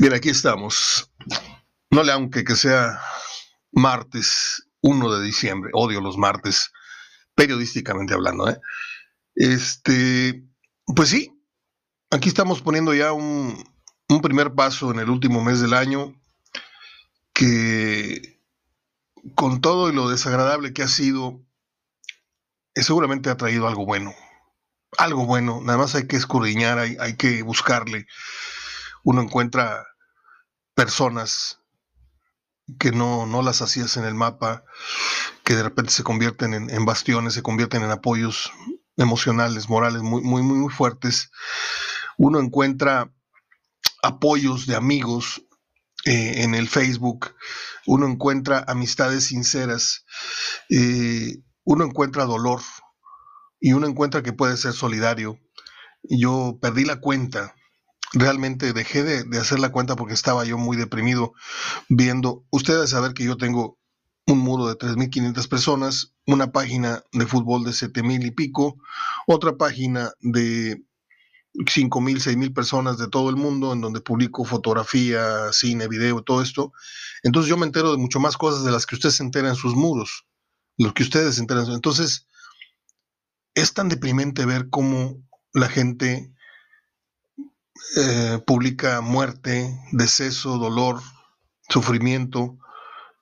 Bien, aquí estamos. No le aunque que sea martes 1 de diciembre, odio los martes, periodísticamente hablando, ¿eh? Este, pues sí, aquí estamos poniendo ya un, un primer paso en el último mes del año que con todo y lo desagradable que ha sido, eh, seguramente ha traído algo bueno. Algo bueno, nada más hay que escudriñar, hay, hay que buscarle. Uno encuentra personas que no, no las hacías en el mapa, que de repente se convierten en, bastiones, se convierten en apoyos emocionales, morales muy, muy, muy fuertes. Uno encuentra apoyos de amigos eh, en el Facebook, uno encuentra amistades sinceras, eh, uno encuentra dolor y uno encuentra que puede ser solidario. Yo perdí la cuenta realmente dejé de, hacer la cuenta porque estaba yo muy deprimido viendo, ustedes saber que yo tengo un muro de 3.500 personas, una página de fútbol de 7.000 y pico, otra página de 5.000, 6.000 personas de todo el mundo en donde publico fotografía, cine, video, todo esto. Entonces yo me entero de mucho más cosas de las que ustedes se enteran en sus muros, lo que ustedes se enteran. Entonces es tan deprimente ver cómo la gente eh, publica muerte, deceso, dolor, sufrimiento,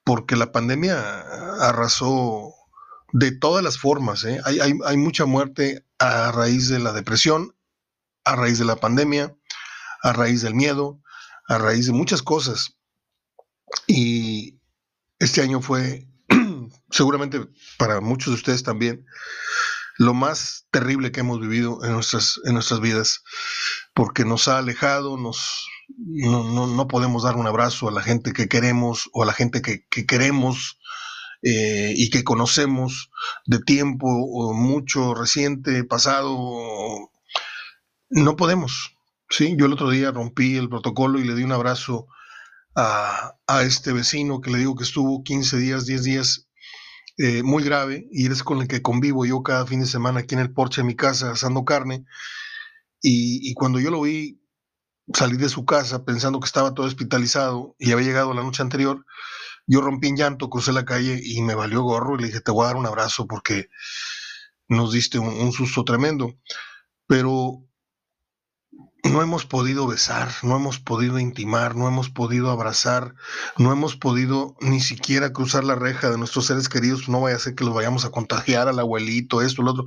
porque la pandemia arrasó de todas las formas. ¿eh? Hay, hay, mucha muerte a raíz de la depresión, a raíz de la pandemia, a raíz del miedo, a raíz de muchas cosas. Y este año fue, seguramente para muchos de ustedes también, lo más terrible que hemos vivido en nuestras, en nuestras vidas, porque nos ha alejado, nos, no, podemos dar un abrazo a la gente que queremos o a la gente que, queremos eh, y que conocemos de tiempo mucho reciente, pasado. No podemos. ¿sí? Yo el otro día rompí el protocolo y le di un abrazo a, a este vecino que le digo que estuvo 15 días, 10 días eh, muy grave y es con el que convivo yo cada fin de semana aquí en el porche de mi casa asando carne. Y, cuando yo lo vi salir de su casa pensando que estaba todo hospitalizado y había llegado la noche anterior, yo rompí en llanto, crucé la calle y me valió gorro y le dije, te voy a dar un abrazo porque nos diste un susto tremendo. Pero no hemos podido besar, no hemos podido intimar, no hemos podido abrazar, no hemos podido ni siquiera cruzar la reja de nuestros seres queridos, no vaya a ser que los vayamos a contagiar al abuelito, esto, lo otro.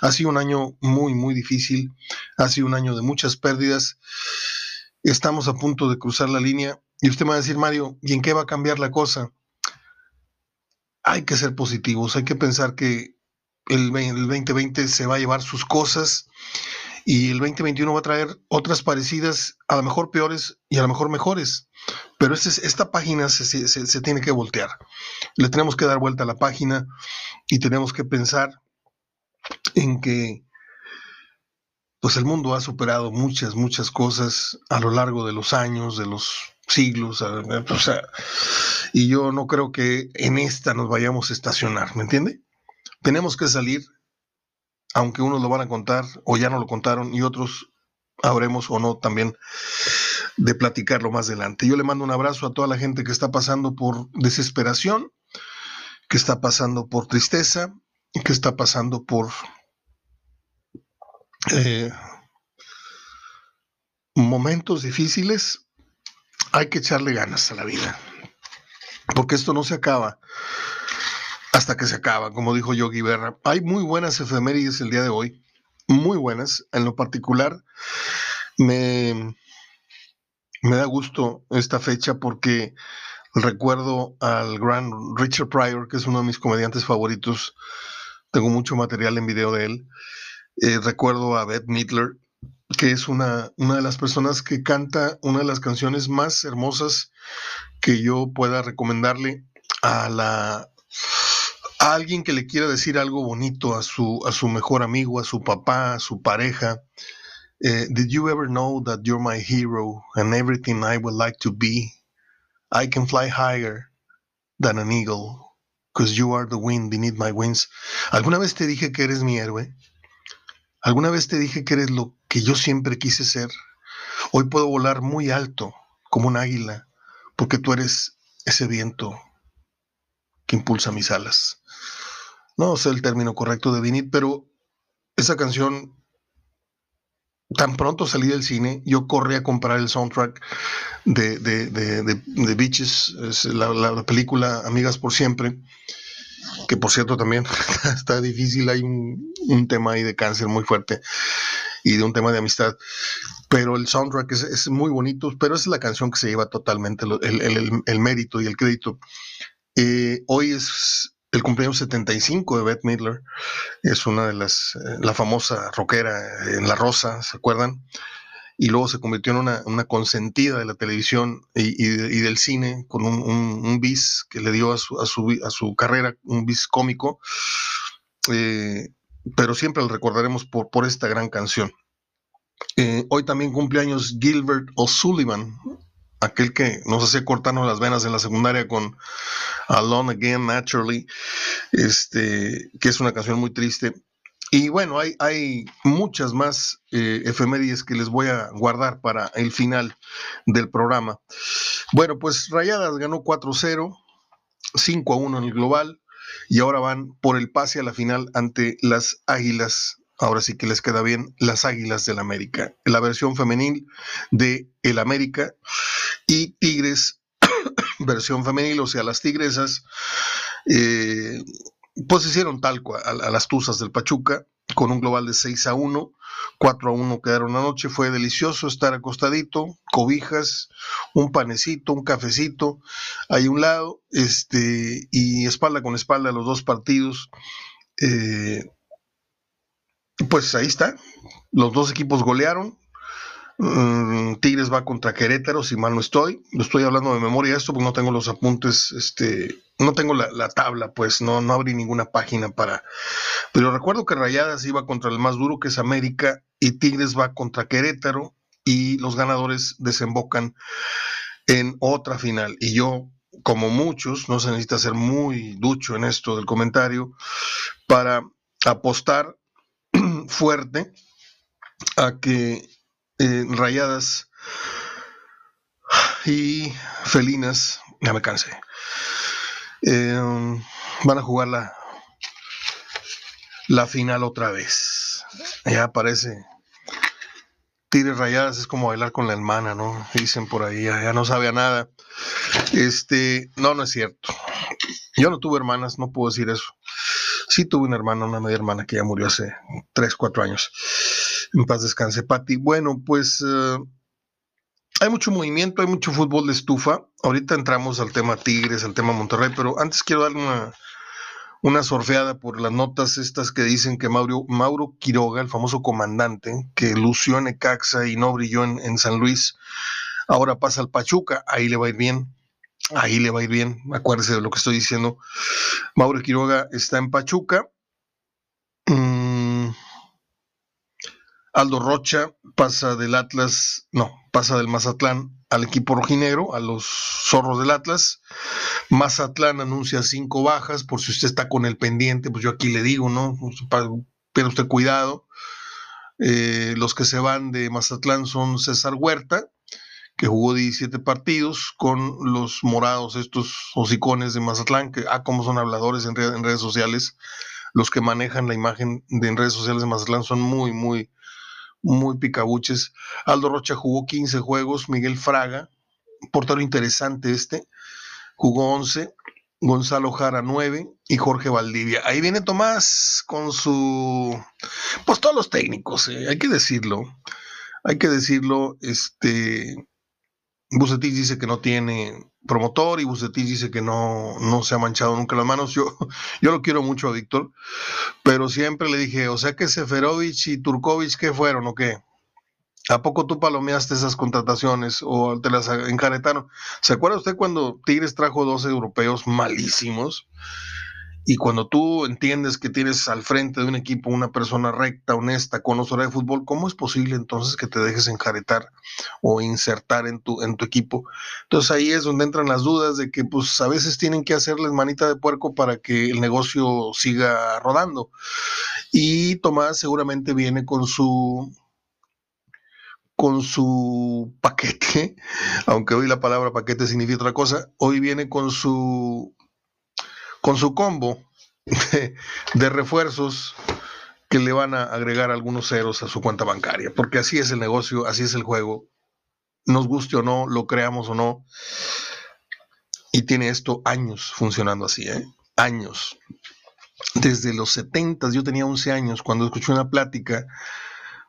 Ha sido un año muy, muy difícil, ha sido un año de muchas pérdidas. Estamos a punto de cruzar la línea y usted me va a decir, Mario, ¿y en qué va a cambiar la cosa? Hay que ser positivos, hay que pensar que el, el 2020 se va a llevar sus cosas y el 2021 va a traer otras parecidas, a lo mejor peores y a lo mejor mejores. Pero este, esta página se, tiene que voltear. Le tenemos que dar vuelta a la página y tenemos que pensar en que pues el mundo ha superado muchas, muchas cosas a lo largo de los años, de los siglos, y yo no creo que en esta nos vayamos a estacionar, ¿me entiende? Tenemos que salir aunque unos lo van a contar o ya no lo contaron y otros habremos o no también de platicarlo más adelante. Yo le mando un abrazo a toda la gente que está pasando por desesperación, que está pasando por tristeza, que está pasando por eh, momentos difíciles. Hay que echarle ganas a la vida, porque esto no se acaba hasta que se acaba, como dijo Yogi Berra. Hay muy buenas efemérides el día de hoy, muy buenas. En lo particular, me, me da gusto esta fecha porque recuerdo al gran Richard Pryor, que es uno de mis comediantes favoritos. Tengo mucho material en video de él. Eh, recuerdo a Beth Midler, que es una, una de las personas que canta una de las canciones más hermosas que yo pueda recomendarle a la a alguien que le quiera decir algo bonito a su, a su mejor amigo, a su papá, a su pareja. Eh, did you ever know that you're my hero and everything I would like to be? I can fly higher than an eagle, because you are the wind beneath my wings. ¿Alguna vez te dije que eres mi héroe? ¿Alguna vez te dije que eres lo que yo siempre quise ser? Hoy puedo volar muy alto como un águila, porque tú eres ese viento que impulsa mis alas. No sé el término correcto de Vinit, pero esa canción, tan pronto salí del cine, yo corrí a comprar el soundtrack de, de, de, Beaches, la, película Amigas por Siempre, que por cierto también está difícil, hay un, un tema ahí de cáncer muy fuerte y de un tema de amistad. Pero el soundtrack es, muy bonito, pero es la canción que se lleva totalmente el, mérito y el crédito. Eh, hoy es el cumpleaños 75 de Beth Midler, es una de las, eh, la famosa rockera en La Rosa, ¿se acuerdan? Y luego se convirtió en una, consentida de la televisión y, del cine, con un, bis que le dio a su, a su, carrera, un bis cómico. Eh, pero siempre lo recordaremos por, por esta gran canción. Eh, hoy también cumpleaños Gilbert O'Sullivan, aquel que nos hacía cortarnos las venas en la secundaria con Alone Again Naturally, este, que es una canción muy triste. Y bueno, hay, hay muchas más eh, efemérides que les voy a guardar para el final del programa. Bueno, pues Rayadas ganó 4-0, 5-1 en el global y ahora van por el pase a la final ante las Águilas. Ahora sí que les queda bien las Águilas del América, la versión femenil de El América y Tigres, versión femenil, o sea, las Tigresas, eh, pues hicieron tal cual a, a las Tuzas del Pachuca con un global de 6 a 1. 4 a 1 quedaron anoche. Fue delicioso estar acostadito, cobijas, un panecito, un cafecito ahí un lado, este, y espalda con espalda los dos partidos. Eh, pues ahí está. Los dos equipos golearon. Mm, Tigres va contra Querétaro, si mal no estoy. Estoy hablando de memoria esto porque no tengo los apuntes, este, no tengo la, tabla, pues no, no abrí ninguna página para. Pero recuerdo que Rayadas iba contra el más duro que es América y Tigres va contra Querétaro y los ganadores desembocan en otra final. Y yo, como muchos, no se necesita ser muy ducho en esto del comentario, para apostar fuerte a que eh, rayadas y felinas, ya me cansé, eh, van a jugar la, la final otra vez. Ya parece. Tires rayadas es como bailar con la hermana, ¿no? Dicen por ahí, ya, no sabe a nada. Este, no, no es cierto. Yo no tuve hermanas, no puedo decir eso. Sí tuve una hermana, una media hermana que ya murió hace 3, 4 años. En paz descanse, Pati. Bueno, pues eh, hay mucho movimiento, hay mucho fútbol de estufa. Ahorita entramos al tema Tigres, al tema Monterrey, pero antes quiero dar una, una sorfeada por las notas estas que dicen que Mauro, Mauro Quiroga, el famoso comandante, que lució en Ecaxa y no brilló en, en San Luis, ahora pasa al Pachuca, ahí le va a ir bien ahí le va a ir bien, acuérdese de lo que estoy diciendo. Mauro Quiroga está en Pachuca. Mm, Aldo Rocha pasa del Atlas, no, pasa del Mazatlán al equipo rojinegro, a los zorros del Atlas. Mazatlán anuncia cinco bajas, por si usted está con el pendiente, pues yo aquí le digo, ¿no? Pero usted cuidado. Eh, los que se van de Mazatlán son César Huerta, que jugó 17 partidos con los morados, estos hocicones de Mazatlán, que, ah, como son habladores en, redes sociales, los que manejan la imagen de en redes sociales de Mazatlán son muy, muy, muy picabuches. Aldo Rocha jugó 15 juegos, Miguel Fraga, portero interesante este, jugó 11, Gonzalo Jara 9 y Jorge Valdivia. Ahí viene Tomás con su, pues todos los técnicos, eh, hay que decirlo, hay que decirlo, este, Bucetich dice que no tiene promotor y Bucetich dice que no, no se ha manchado nunca las manos. Yo, yo lo quiero mucho a Víctor, pero siempre le dije, o sea que Seferovic y Turkovic, ¿qué fueron o qué? ¿A poco tú palomeaste esas contrataciones o te las encaretaron? ¿Se acuerda usted cuando Tigres trajo dos europeos malísimos? Y cuando tú entiendes que tienes al frente de un equipo una persona recta, honesta, conocedora de fútbol, ¿cómo es posible entonces que te dejes enjaretar o insertar en tu, en tu equipo? Entonces ahí es donde entran las dudas de que pues a veces tienen que hacerles manita de puerco para que el negocio siga rodando. Y Tomás seguramente viene con su con su paquete, aunque hoy la palabra paquete significa otra cosa, hoy viene con su con su combo de, refuerzos que le van a agregar algunos ceros a su cuenta bancaria, porque así es el negocio, así es el juego, nos guste o no, lo creamos o no, y tiene esto años funcionando así, ¿eh? años. Desde los 70, yo tenía 11 años cuando escuché una plática,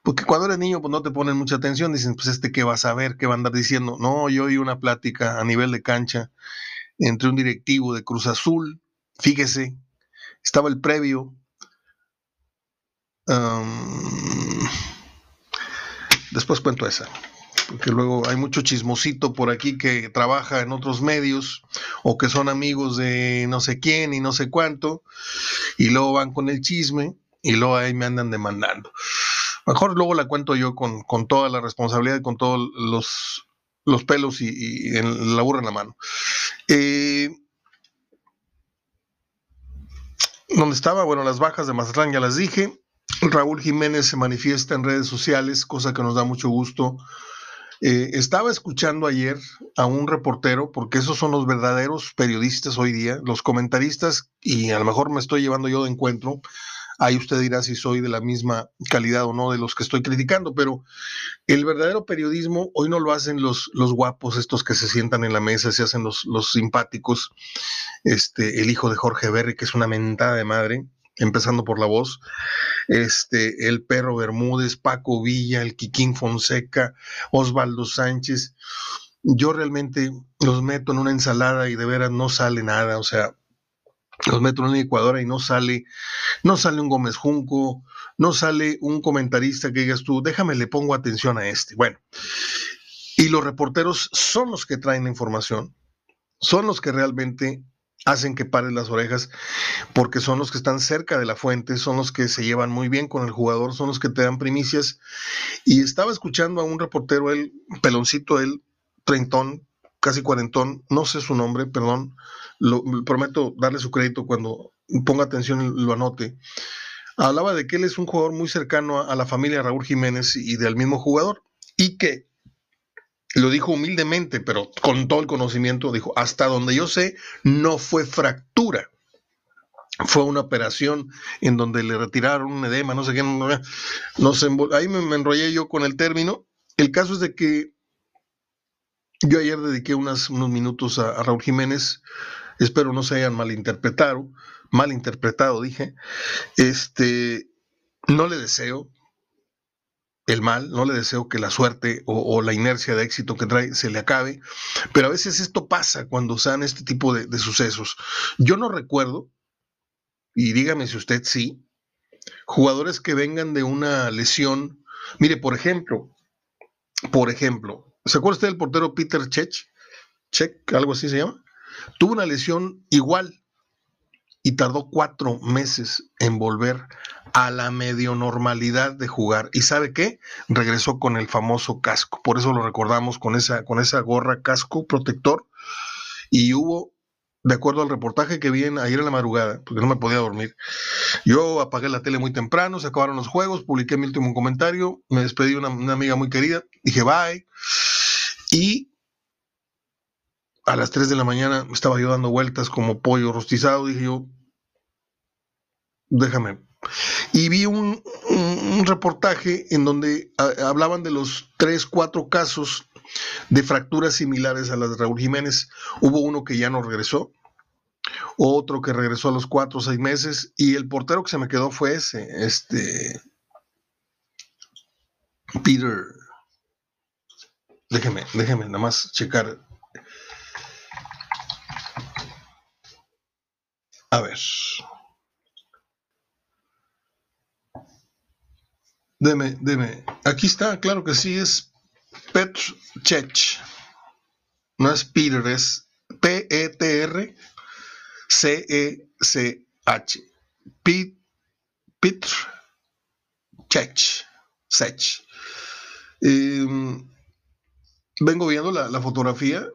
porque cuando eres niño pues no te ponen mucha atención, dicen, pues este qué va a saber, qué va a andar diciendo. No, yo oí una plática a nivel de cancha entre un directivo de Cruz Azul, fíjese, estaba el previo. después cuento esa, porque luego hay mucho chismosito por aquí que trabaja en otros medios o que son amigos de no sé quién y no sé cuánto, y luego van con el chisme y luego ahí me andan demandando. Mejor luego la cuento yo con, toda la responsabilidad y con todos los, los pelos y, la burra en la mano. Eh, donde estaba, bueno, las bajas de Mazatlán ya las dije. Raúl Jiménez se manifiesta en redes sociales, cosa que nos da mucho gusto. Eh, estaba escuchando ayer a un reportero, porque esos son los verdaderos periodistas hoy día, los comentaristas, y a lo mejor me estoy llevando yo de encuentro, Ahí usted dirá si soy de la misma calidad o no de los que estoy criticando, pero el verdadero periodismo hoy no lo hacen los, los guapos, estos que se sientan en la mesa, se hacen los, los simpáticos. Este, el hijo de Jorge Berry, que es una mentada de madre, empezando por la voz, este, el perro Bermúdez, Paco Villa, el Quiquín Fonseca, Osvaldo Sánchez. Yo realmente los meto en una ensalada y de veras no sale nada, o sea, los meto en una licuadora y no sale, no sale un Gómez Junco, no sale un comentarista que digas tú, déjame, le pongo atención a este. Bueno, y los reporteros son los que traen la información, son los que realmente hacen que paren las orejas, porque son los que están cerca de la fuente, son los que se llevan muy bien con el jugador, son los que te dan primicias. Y estaba escuchando a un reportero, él, peloncito, él, treintón, casi cuarentón, no sé su nombre, perdón, prometo darle su crédito cuando ponga atención y lo anote. Hablaba de que él es un jugador muy cercano a, la familia Raúl Jiménez y del mismo jugador, y que lo dijo humildemente, pero con todo el conocimiento, dijo, hasta donde yo sé, no fue fractura. Fue una operación en donde le retiraron un edema, no sé qué, no, sé, ahí me enrollé yo con el término. El caso es de que yo ayer dediqué unos minutos a, Raúl Jiménez, espero no se hayan malinterpretado, malinterpretado dije, este, no le deseo el mal, no le deseo que la suerte o, la inercia de éxito que trae se le acabe, pero a veces esto pasa cuando se dan este tipo de, de sucesos. Yo no recuerdo, y dígame si usted sí, jugadores que vengan de una lesión, mire, por ejemplo, por ejemplo, ¿Se acuerda usted del portero Peter Chech? Chech, algo así se llama. Tuvo una lesión igual y tardó cuatro meses en volver a la medio normalidad de jugar. ¿Y sabe qué? Regresó con el famoso casco. Por eso lo recordamos con esa, con esa gorra casco protector. Y hubo, de acuerdo al reportaje que vi ayer en la madrugada, porque no me podía dormir, yo apagué la tele muy temprano, se acabaron los juegos, publiqué mi último comentario, me despedí de una, una amiga muy querida, dije bye y a las 3 de la mañana estaba yo dando vueltas como pollo rostizado, dije yo, déjame. Y vi un, reportaje en donde hablaban de los 3, 4 casos de fracturas similares a las de Raúl Jiménez. Hubo uno que ya no regresó, otro que regresó a los 4 o 6 meses, y el portero que se me quedó fue ese, este Peter Déjeme, déjeme nada más checar. A ver. Deme, deme. Aquí está, claro que sí, es Petr Chech. No es Peter, es P-E-T-R C-E-C-H. Petr Chech. Sech. Eh, vengo viendo la, fotografía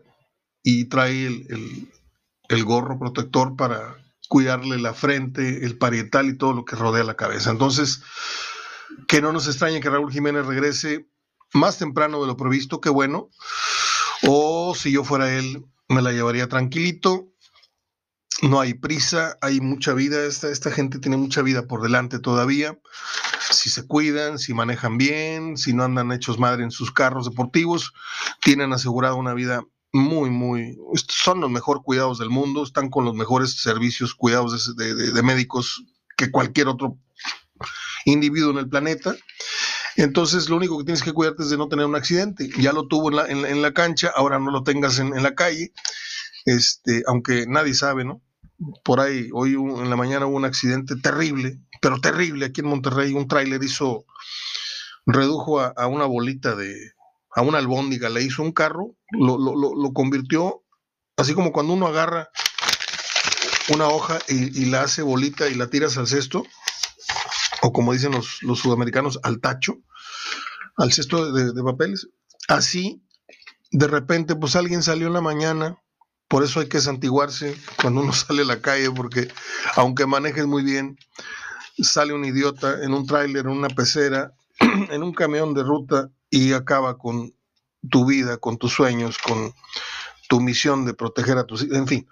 y trae el, gorro protector para cuidarle la frente, el parietal y todo lo que rodea la cabeza. Entonces, que no nos extrañe que Raúl Jiménez regrese más temprano de lo previsto, qué bueno. O si yo fuera él, me la llevaría tranquilito. No hay prisa, hay mucha vida. Esta, esta gente tiene mucha vida por delante todavía. Si se cuidan, si manejan bien, si no andan hechos madre en sus carros deportivos, tienen asegurada una vida muy, muy, son los mejor cuidados del mundo, están con los mejores servicios, cuidados de, médicos que cualquier otro individuo en el planeta. Entonces, lo único que tienes que cuidarte es de no tener un accidente. Ya lo tuvo en la, en, la cancha, ahora no lo tengas en, en, la calle, este, aunque nadie sabe, ¿no? Por ahí, hoy en la mañana hubo un accidente terrible, pero terrible aquí en Monterrey. Un tráiler hizo, redujo a una bolita de, a una albóndiga, le hizo un carro, lo, lo, lo, convirtió, así como cuando uno agarra una hoja y, la hace bolita y la tiras al cesto, o como dicen los, los sudamericanos, al tacho, al cesto de, papeles. Así, de repente, pues alguien salió en la mañana, por eso hay que santiguarse cuando uno sale a la calle, porque aunque manejes muy bien, sale un idiota en un tráiler, en una pecera, en un camión de ruta y acaba con tu vida, con tus sueños, con tu misión de proteger a tus hijos, en fin.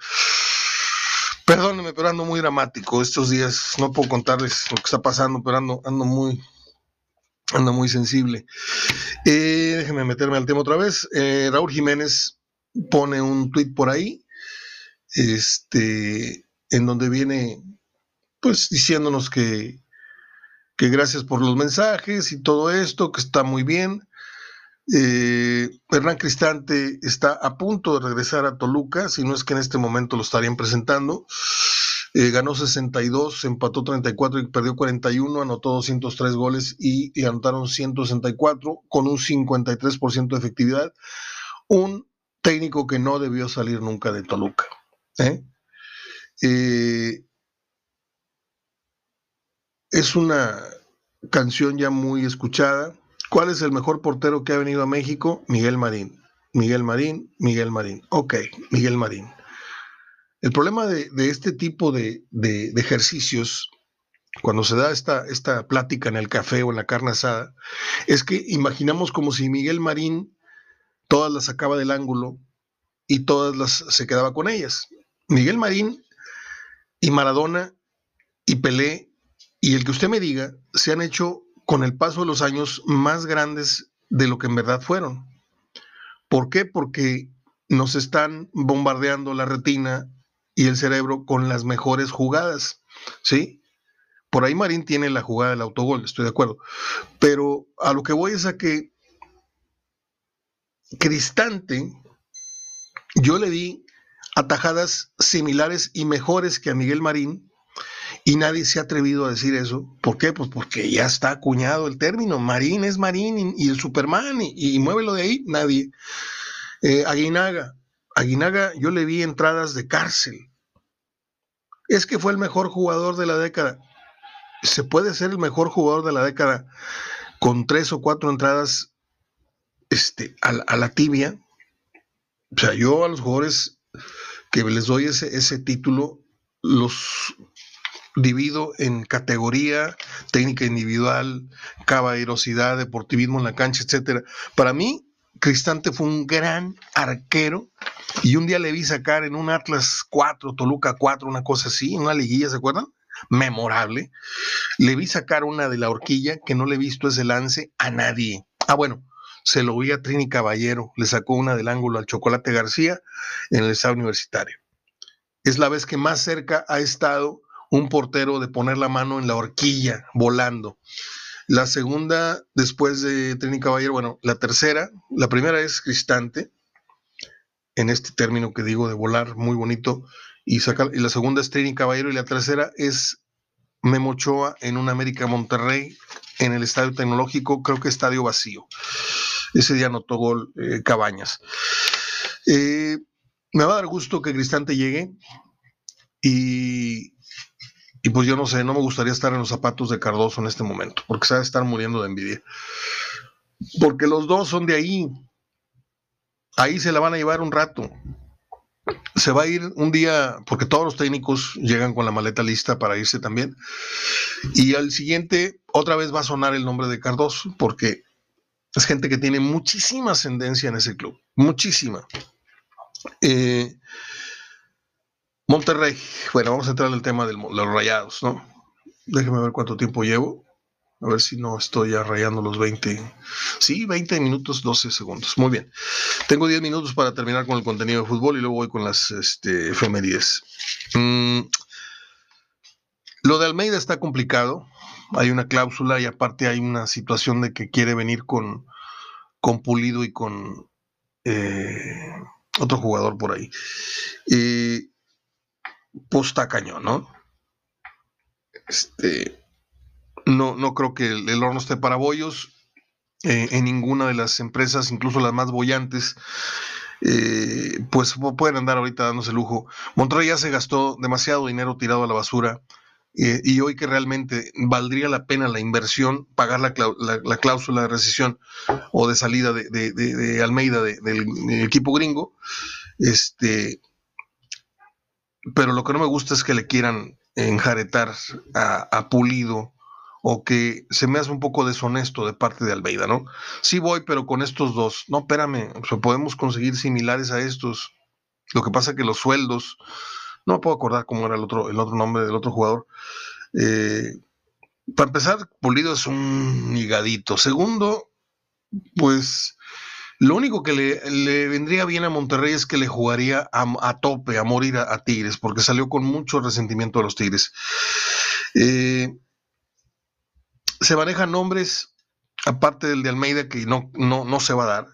Perdónenme, pero ando muy dramático estos días. No puedo contarles lo que está pasando, pero ando, muy, ando muy sensible. Eh, déjenme meterme al tema otra vez. Eh, Raúl Jiménez pone un tuit por ahí, este, en donde viene, pues, diciéndonos que que gracias por los mensajes y todo esto, que está muy bien. Eh, Hernán Cristante está a punto de regresar a Toluca, si no es que en este momento lo estarían presentando. Eh, ganó 62, empató 34 y perdió 41, anotó 203 goles y, y anotaron 164 con un 53% de efectividad. Un técnico que no debió salir nunca de Toluca. ¿eh? eh es una canción ya muy escuchada. ¿Cuál es el mejor portero que ha venido a México? Miguel Marín. Miguel Marín, Miguel Marín. Ok, Miguel Marín. El problema de, este tipo de, ejercicios, cuando se da esta, esta plática en el café o en la carne asada, es que imaginamos como si Miguel Marín todas las sacaba del ángulo y todas las se quedaba con ellas. Miguel Marín y Maradona y Pelé y el que usted me diga se han hecho con el paso de los años más grandes de lo que en verdad fueron. ¿Por qué? Porque nos están bombardeando la retina y el cerebro con las mejores jugadas, ¿sí? Por ahí Marín tiene la jugada del autogol, estoy de acuerdo. Pero a lo que voy es a que Cristante, yo le di atajadas similares y mejores que a Miguel Marín, y nadie se ha atrevido a decir eso. ¿Por qué? Pues porque ya está acuñado el término. Marín es Marín y, el Superman y, muévelo de ahí, nadie. Eh, Aguinaga. Aguinaga, yo le vi entradas de cárcel. Es que fue el mejor jugador de la década. Se puede ser el mejor jugador de la década con tres o cuatro entradas este, a, la tibia. O sea, yo a los jugadores que les doy ese, ese título, los divido en categoría, técnica individual, caballerosidad, deportivismo en la cancha, etcétera. Para mí, Cristante fue un gran arquero y un día le vi sacar en un Atlas 4, Toluca 4, una cosa así, una liguilla, ¿se acuerdan? Memorable. Le vi sacar una de la horquilla que no le he visto ese lance a nadie. Ah, bueno, se lo vi a Trini Caballero, le sacó una del ángulo al Chocolate García en el estado universitario. Es la vez que más cerca ha estado un portero de poner la mano en la horquilla volando. La segunda, después de Trini Caballero, bueno, la tercera, la primera es Cristante, en este término que digo de volar, muy bonito, y, y la segunda es Trini Caballero, y la tercera es Memo en un América Monterrey, en el Estadio Tecnológico, creo que estadio vacío. Ese día anotó gol eh, Cabañas. Eh, me va a dar gusto que Cristante llegue y y pues yo no sé, no me gustaría estar en los zapatos de Cardoso en este momento, porque se va a estar muriendo de envidia. Porque los dos son de ahí. Ahí se la van a llevar un rato. Se va a ir un día, porque todos los técnicos llegan con la maleta lista para irse también. Y al siguiente, otra vez va a sonar el nombre de Cardoso, porque Es gente que tiene muchísima ascendencia en ese club, muchísima. Eh, Monterrey, bueno, vamos a entrar en el tema de los rayados, ¿no? Déjeme ver cuánto tiempo llevo. A ver si no estoy ya rayando los 20. Sí, 20 minutos, 12 segundos. Muy bien. Tengo 10 minutos para terminar con el contenido de fútbol y luego voy con las este, efemérides. Mm, lo de Almeida está complicado. Hay una cláusula y aparte hay una situación de que quiere venir con, con Pulido y con eh, otro jugador por ahí. Y pues está cañón, ¿no? Este, no, no creo que el, horno esté para bollos. Eh, en ninguna de las empresas, incluso las más bollantes, eh, pues pueden andar ahorita dándose lujo. Monterrey ya se gastó demasiado dinero tirado a la basura. Eh, y hoy que realmente valdría la pena la inversión, pagar la, cláusula de rescisión o de salida de, Almeida del, equipo gringo, este, pero lo que no me gusta es que le quieran enjaretar a, Pulido o que se me hace un poco deshonesto de parte de Almeida, ¿no? Sí voy, pero con estos dos. No, espérame, podemos conseguir similares a estos. Lo que pasa es que los sueldos, no me puedo acordar cómo era el otro, el otro nombre del otro jugador. Eh, para empezar, Pulido es un higadito. Segundo, pues lo único que le, vendría bien a Monterrey es que le jugaría a, tope, a morir a, Tigres, porque salió con mucho resentimiento de los Tigres. Eh, se manejan nombres, aparte del de Almeida, que no, no, no se va a dar.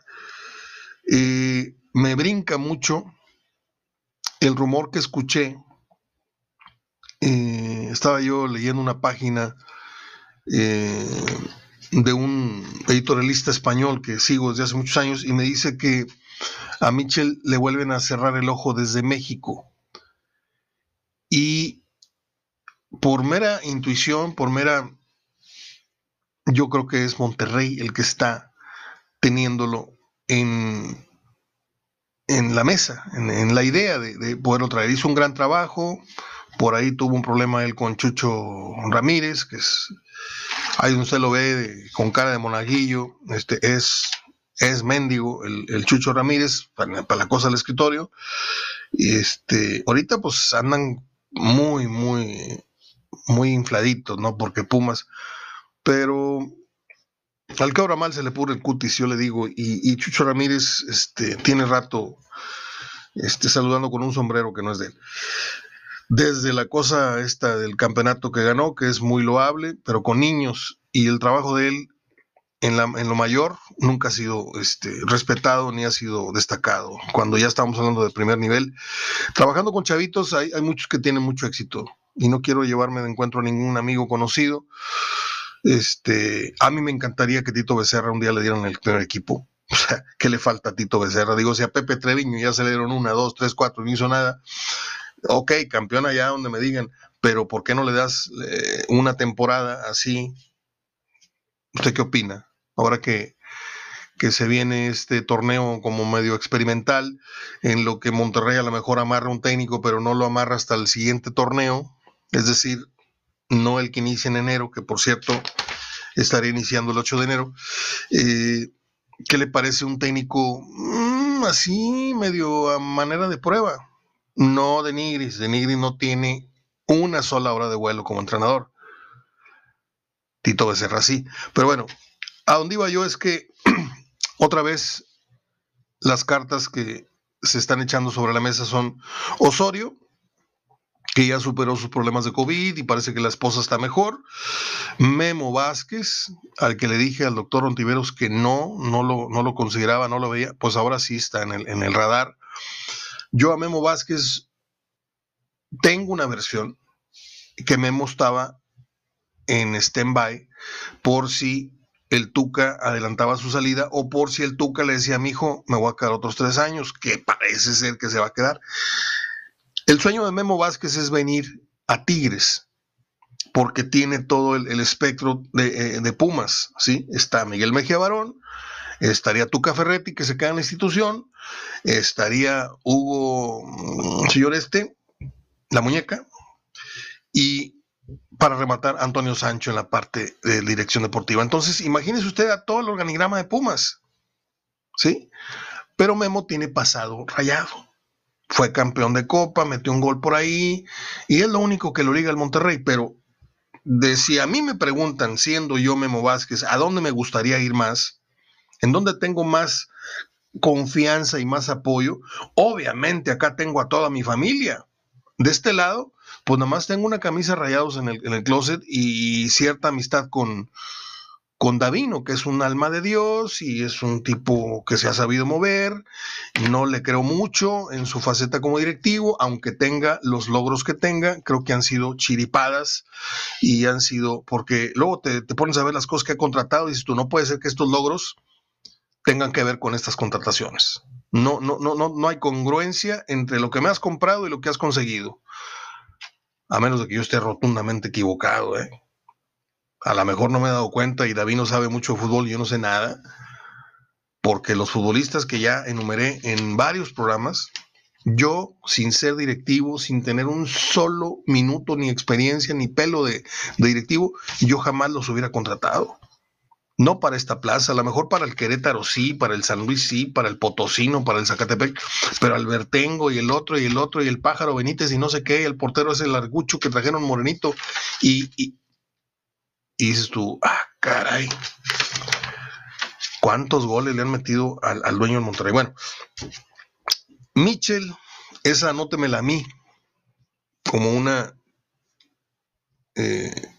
Eh, me brinca mucho el rumor que escuché, eh, estaba yo leyendo una página de un editorialista español que sigo desde hace muchos años y me dice que a Mitchell le vuelven a cerrar el ojo desde México. Y por mera intuición, por mera... Yo creo que es Monterrey el que está teniéndolo en, en la mesa, en, la idea de, poderlo traer. Hizo un gran trabajo, por ahí tuvo un problema él con Chucho Ramírez, que es, ahí usted lo ve con cara de monaguillo, este, es, es mendigo el, Chucho Ramírez para, la cosa del escritorio. Y este, ahorita pues andan muy, muy, muy infladitos, ¿no? Porque Pumas, pero al que ahora mal se le pone el cutis, yo le digo, y, Chucho Ramírez este, tiene rato este, saludando con un sombrero que no es de él. Desde la cosa esta del campeonato que ganó, que es muy loable, pero con niños, y el trabajo de él en, la, en lo mayor nunca ha sido este, respetado ni ha sido destacado. Cuando ya estamos hablando de primer nivel, trabajando con chavitos hay, muchos que tienen mucho éxito, y no quiero llevarme de encuentro a ningún amigo conocido este, a mí me encantaría que Tito Becerra un día le dieran el primer equipo. O sea, ¿qué le falta a Tito Becerra? Digo, si a Pepe Treviño ya se le dieron una, dos, tres, cuatro, no hizo nada. Ok, campeón allá donde me digan, pero ¿por qué no le das eh, una temporada así? ¿Usted qué opina? Ahora que, que se viene este torneo como medio experimental, en lo que Monterrey a lo mejor amarra un técnico, pero no lo amarra hasta el siguiente torneo, es decir, no el que inicia en enero, que por cierto estaré iniciando el 8 de enero. Eh, ¿Qué le parece un técnico mm, así, medio a manera de prueba? No de Nigris, de Nigris no tiene una sola hora de vuelo como entrenador. Tito Becerra así. Pero bueno, a dónde iba yo es que otra vez las cartas que se están echando sobre la mesa son Osorio, que ya superó sus problemas de COVID y parece que la esposa está mejor. Memo Vázquez, al que le dije al doctor Ontiveros que no, no lo, no lo consideraba, no lo veía, pues ahora sí está en el, en el radar. Yo a Memo Vázquez tengo una versión que Memo estaba en stand-by por si el Tuca adelantaba su salida o por si el Tuca le decía a mi hijo, me voy a quedar otros tres años, que parece ser que se va a quedar. El sueño de Memo Vázquez es venir a Tigres, porque tiene todo el, espectro eh, de, Pumas, ¿sí? Está Miguel Mejía Barón, estaría Tuca Ferretti, que se queda en la institución, estaría Hugo, mm, señor este, la muñeca, y para rematar Antonio Sancho en la parte de dirección deportiva. Entonces, imagínese usted a todo el organigrama de Pumas, ¿sí? Pero Memo tiene pasado rayado. Fue campeón de Copa, metió un gol por ahí, y es lo único que lo liga al Monterrey, pero de si a mí me preguntan, siendo yo Memo Vázquez, ¿a dónde me gustaría ir más? ¿En dónde tengo más confianza y más apoyo? Obviamente acá tengo a toda mi familia. De este lado, pues nada más tengo una camisa rayados en el, en el closet y cierta amistad con, con Davino, que es un alma de Dios y es un tipo que se ha sabido mover. No le creo mucho en su faceta como directivo, aunque tenga los logros que tenga, creo que han sido chiripadas y han sido, porque luego te, pones a ver las cosas que ha contratado y dices tú, no puede ser que estos logros tengan que ver con estas contrataciones. No, no, no, no, no hay congruencia entre lo que me has comprado y lo que has conseguido. A menos de que yo esté rotundamente equivocado, ¿eh? a lo mejor no me he dado cuenta y David no sabe mucho de fútbol y yo no sé nada, porque los futbolistas que ya enumeré en varios programas, yo, sin ser directivo, sin tener un solo minuto, ni experiencia, ni pelo de, directivo, yo jamás los hubiera contratado. No para esta plaza, a lo mejor para el Querétaro sí, para el San Luis sí, para el Potosino, para el Zacatepec, pero Albertengo y el otro y el otro y el pájaro Benítez y no sé qué, el portero es el Argucho que trajeron Morenito y, y dices tú, ah, caray, ¿cuántos goles le han metido al, dueño del Monterrey? Bueno, Mitchell, esa anótemela a mí como una eh,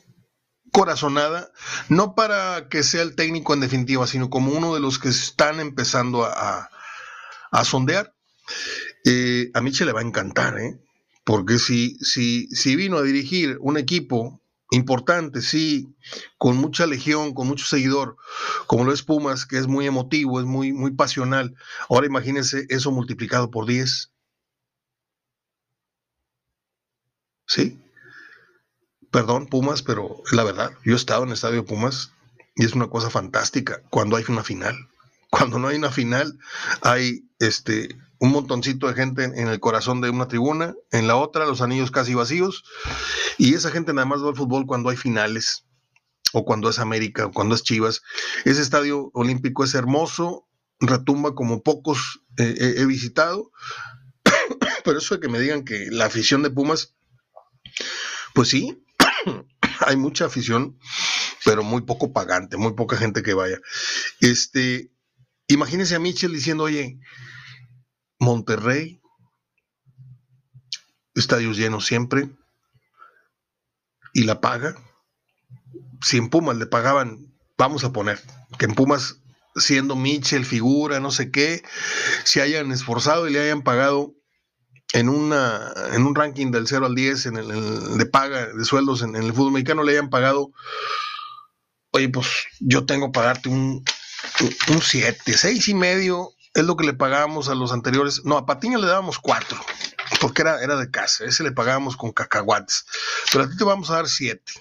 corazonada, no para que sea el técnico en definitiva, sino como uno de los que están empezando a, sondear. Eh, a Mitchell le va a encantar, ¿eh? porque si, si, si vino a dirigir un equipo importante, sí, con mucha legión, con mucho seguidor, como lo es Pumas, que es muy emotivo, es muy, muy pasional. Ahora imagínense eso multiplicado por 10. ¿Sí? Perdón, Pumas, pero es la verdad. Yo he estado en el estadio Pumas y es una cosa fantástica cuando hay una final. Cuando no hay una final, hay este un montoncito de gente en, el corazón de una tribuna, en la otra los anillos casi vacíos, y esa gente nada más va al fútbol cuando hay finales, o cuando es América, o cuando es Chivas. Ese estadio olímpico es hermoso, retumba como pocos eh, he visitado, pero eso de que me digan que la afición de Pumas, pues sí, hay mucha afición, pero muy poco pagante, muy poca gente que vaya. Este, imagínense a Michel diciendo, oye, Monterrey, estadios llenos siempre, y la paga. Si en Pumas le pagaban, vamos a poner, que en Pumas, siendo Mitchell, figura, no sé qué, se hayan esforzado y le hayan pagado en, una, en un ranking del 0 al 10 en el, de paga de sueldos en, el fútbol mexicano, le hayan pagado, oye, pues yo tengo que pagarte un, un 7, 6 y medio es lo que le pagábamos a los anteriores. No, a Patiño le dábamos cuatro, porque era, era de casa. Ese le pagábamos con cacahuates. Pero a ti te vamos a dar siete.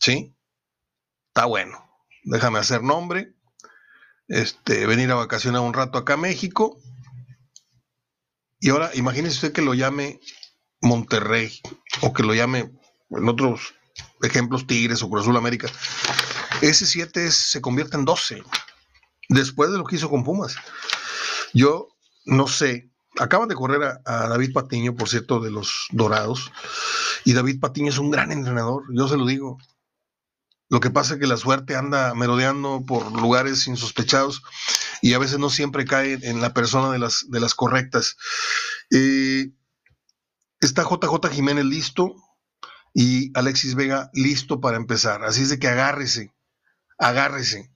¿Sí? Está bueno. Déjame hacer nombre. Este, venir a vacacionar un rato acá a México. Y ahora, imagínese usted que lo llame Monterrey, o que lo llame, en otros ejemplos, Tigres o Cruz Azul América. Ese 7 se convierte en 12, después de lo que hizo con Pumas. Yo no sé, acaban de correr a, David Patiño, por cierto, de los Dorados, y David Patiño es un gran entrenador, yo se lo digo. Lo que pasa es que la suerte anda merodeando por lugares insospechados y a veces no siempre cae en la persona de las, de las correctas. Eh, está JJ Jiménez listo y Alexis Vega listo para empezar. Así es de que agárrese, agárrese.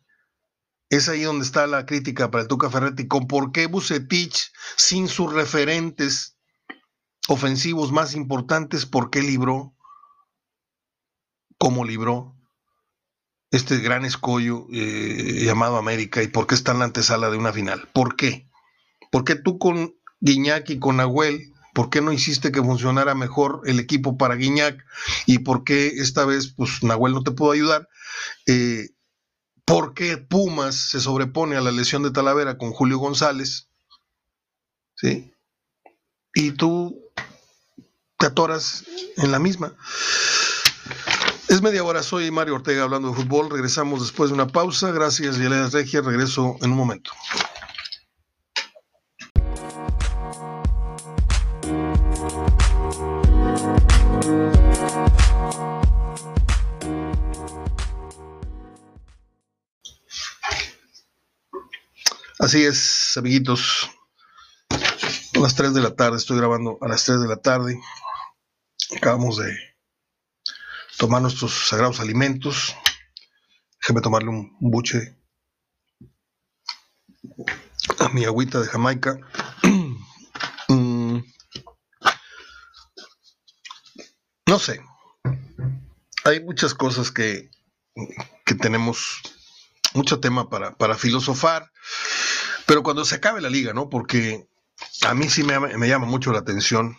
Es ahí donde está la crítica para el Tuca Ferretti con por qué Bucetich, sin sus referentes ofensivos más importantes, por qué libró, cómo libró este gran escollo eh, llamado América y por qué está en la antesala de una final. ¿Por qué? ¿Por qué tú con Guiñac y con Nahuel, por qué no hiciste que funcionara mejor el equipo para Guiñac y por qué esta vez pues Nahuel no te pudo ayudar? Eh, ¿Por qué Pumas se sobrepone a la lesión de Talavera con Julio González? ¿Sí? Y tú te atoras en la misma. Es media hora, soy Mario Ortega hablando de fútbol. Regresamos después de una pausa. Gracias, Yelena Regia. Regreso en un momento. Así es, amiguitos. A las 3 de la tarde, estoy grabando a las 3 de la tarde. Acabamos de tomar nuestros sagrados alimentos. Déjeme tomarle un, buche a mi agüita de Jamaica. Mm. no sé. Hay muchas cosas que, que tenemos, mucho tema para, para, filosofar, pero cuando se acabe la liga, ¿no? Porque a mí sí me, me llama mucho la atención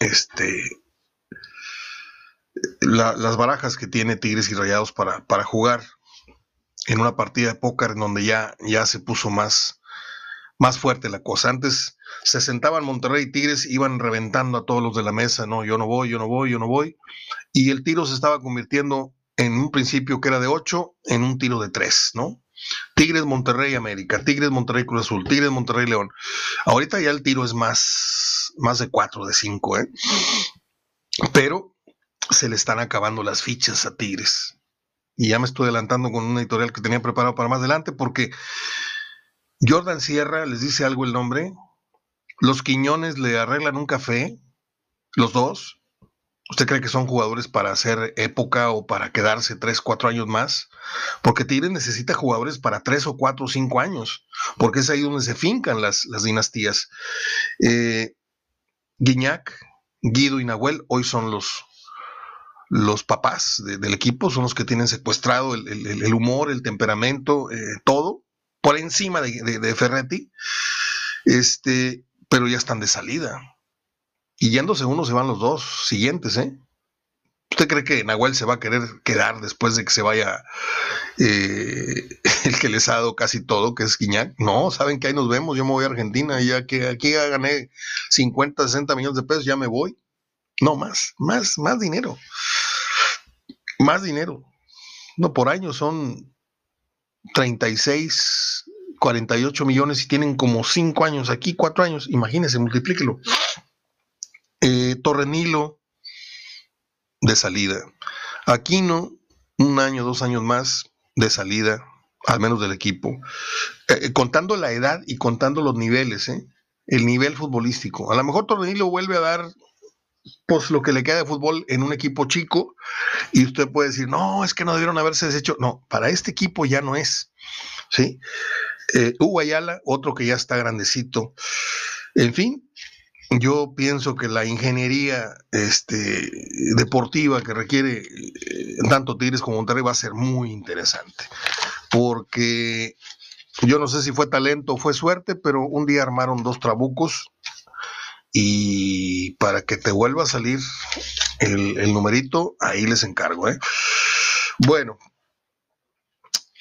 este, las barajas que tiene Tigres y Rayados para, para jugar en una partida de póker en donde ya, ya se puso más, más fuerte la cosa. Antes se sentaban Monterrey y Tigres, iban reventando a todos los de la mesa, no, yo no voy, yo no voy, yo no voy. Y el tiro se estaba convirtiendo en un principio que era de 8 en un tiro de 3, ¿no? Tigres, Monterrey, América, Tigres, Monterrey, Cruz Azul, Tigres, Monterrey, León. Ahorita ya el tiro es más, más de 4, de 5, ¿eh? Pero se le están acabando las fichas a Tigres. Y ya me estoy adelantando con un editorial que tenía preparado para más adelante porque Jordan Sierra, les dice algo el nombre, los Quiñones le arreglan un café, los dos. ¿Usted cree que son jugadores para hacer época o para quedarse tres, cuatro años más? Porque Tigres necesita jugadores para tres o cuatro o cinco años, porque es ahí donde se fincan las, las dinastías. Eh, Guiñac, Guido y Nahuel hoy son los, los papás del equipo son los que tienen secuestrado el, humor, el temperamento, eh, todo, por encima de, Ferretti, este, pero ya están de salida. Y yéndose uno se van los dos siguientes, ¿eh? ¿Usted cree que Nahuel se va a querer quedar después de que se vaya eh, el que les ha dado casi todo, que es Guiñac? No, saben que ahí nos vemos, yo me voy a Argentina, ya que aquí ya gané 50, 60 millones de pesos, ya me voy. No, más, más, más dinero. Más dinero. No, por año son 36, 48 millones y tienen como 5 años aquí, 4 años. Imagínense, multiplíquelo. Eh, Torrenilo de salida. Aquino, un año, dos años más de salida, al menos del equipo. Eh, contando la edad y contando los niveles, ¿eh? el nivel futbolístico. A lo mejor Torrenilo vuelve a dar pues lo que le queda de fútbol en un equipo chico y usted puede decir, no, es que no debieron haberse deshecho. No, para este equipo ya no es. ¿sí? Eh, Hugo Ayala, otro que ya está grandecito. En fin, yo pienso que la ingeniería este, deportiva que requiere eh, tanto Tigres como Monterrey va a ser muy interesante. Porque yo no sé si fue talento o fue suerte, pero un día armaron dos trabucos y para que te vuelva a salir el, numerito, ahí les encargo. ¿eh? Bueno,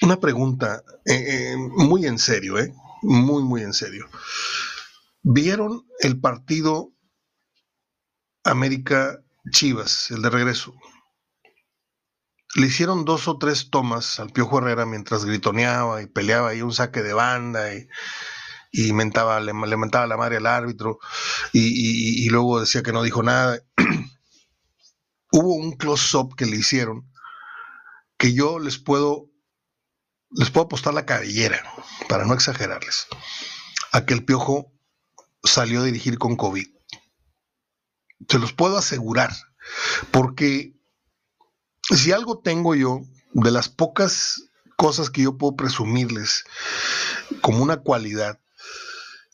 una pregunta eh, eh, muy en serio, ¿eh? muy, muy en serio. ¿Vieron el partido América Chivas, el de regreso? Le hicieron dos o tres tomas al Piojo Herrera mientras gritoneaba y peleaba ahí un saque de banda y y mentaba, le, mentaba la madre al árbitro y, luego decía que no dijo nada. Hubo un close-up que le hicieron que yo les puedo, les puedo apostar la cabellera, para no exagerarles, a que el piojo salió a dirigir con COVID. Se los puedo asegurar, porque si algo tengo yo, de las pocas cosas que yo puedo presumirles como una cualidad,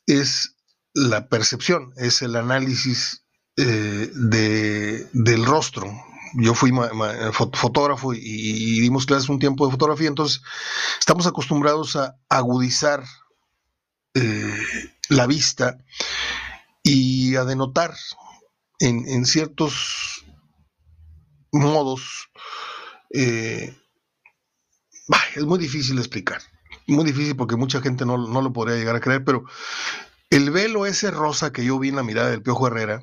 es la percepción, es el análisis eh, de, del rostro. Yo fui fotógrafo y, dimos clases un tiempo de fotografía, entonces estamos acostumbrados a agudizar eh, la vista y a denotar en, ciertos modos. Eh, es muy difícil explicar muy difícil porque mucha gente no, lo podría llegar a creer, pero el velo ese rosa que yo vi en la mirada del Piojo Herrera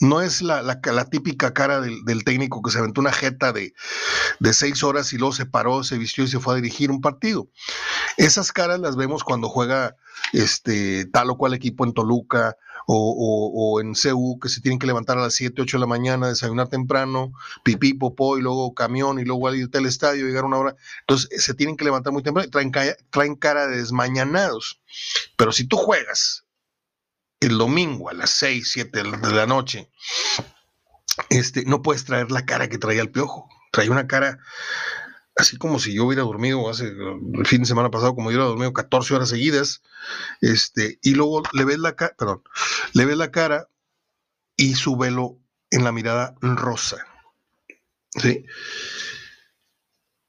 No es la, la, típica cara del, del, técnico que se aventó una jeta de, de, seis horas y luego se paró, se vistió y se fue a dirigir un partido. Esas caras las vemos cuando juega este, tal o cual equipo en Toluca o, en CU, que se tienen que levantar a las 7, 8 de la mañana, desayunar temprano, pipí, popó, y luego camión, y luego ir al estadio, llegar una hora. Entonces, se tienen que levantar muy temprano, traen, traen cara de desmañanados. Pero si tú juegas el domingo a las 6, 7 de la noche, este, no puedes traer la cara que traía el piojo. Trae una cara así como si yo hubiera dormido hace el fin de semana pasado, como yo hubiera dormido 14 horas seguidas, este, y luego le ves la cara, perdón, le la cara y su velo en la mirada rosa. ¿Sí?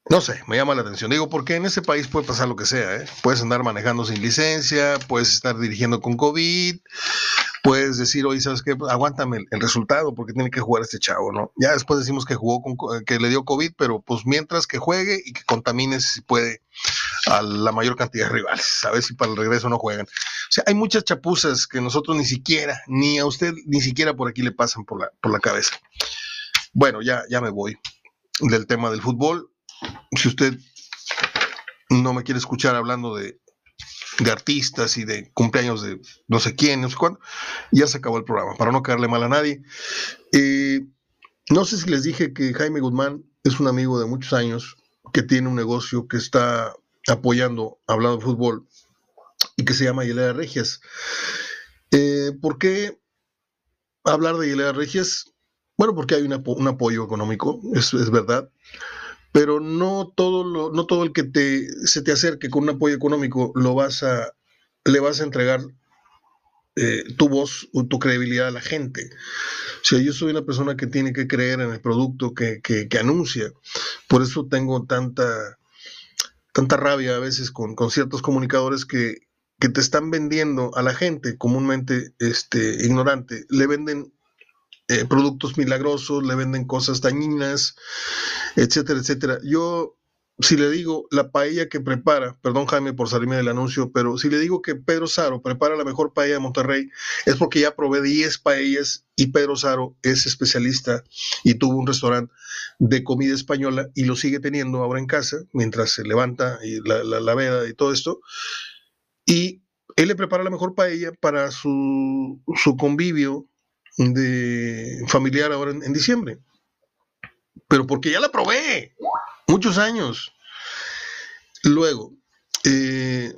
No sé, me llama la atención. Digo, porque en ese país puede pasar lo que sea, ¿eh? Puedes andar manejando sin licencia, puedes estar dirigiendo con COVID, puedes decir, oye, ¿sabes qué? Aguántame el, resultado porque tiene que jugar este chavo, ¿no? Ya después decimos que jugó con, que le dio COVID, pero pues mientras que juegue y que contamine si puede a la mayor cantidad de rivales, a ver si para el regreso no juegan. O sea, hay muchas chapuzas que nosotros ni siquiera, ni a usted, ni siquiera por aquí le pasan por la, por la cabeza. Bueno, ya, ya me voy del tema del fútbol. Si usted no me quiere escuchar hablando de de artistas y de cumpleaños de no sé quién, no sé cuándo, ya se acabó el programa, para no caerle mal a nadie. No sé si les dije que Jaime Guzmán es un amigo de muchos años que tiene un negocio que está apoyando, hablando de fútbol, y que se llama Hielera Regias. Eh, ¿Por qué hablar de Hielera Regias? Bueno, porque hay un apoyo económico, es verdad pero no todo, lo, no todo el que te, se te acerque con un apoyo económico lo vas a, le vas a entregar eh, tu voz o tu credibilidad a la gente. O sea, yo soy una persona que tiene que creer en el producto que, que, anuncia. Por eso tengo tanta, tanta rabia a veces con, con ciertos comunicadores que, que, te están vendiendo a la gente comúnmente este, ignorante, le venden eh, productos milagrosos, le venden cosas dañinas, etcétera, etcétera. Yo, si le digo la paella que prepara, perdón Jaime por salirme del anuncio, pero si le digo que Pedro Saro prepara la mejor paella de Monterrey, es porque ya probé 10 paellas y Pedro Saro es especialista y tuvo un restaurante de comida española y lo sigue teniendo ahora en casa, mientras se levanta y la, la veda y todo esto. Y él le prepara la mejor paella para su, su convivio de familiar ahora en, diciembre. Pero porque ya la probé muchos años. Luego, eh,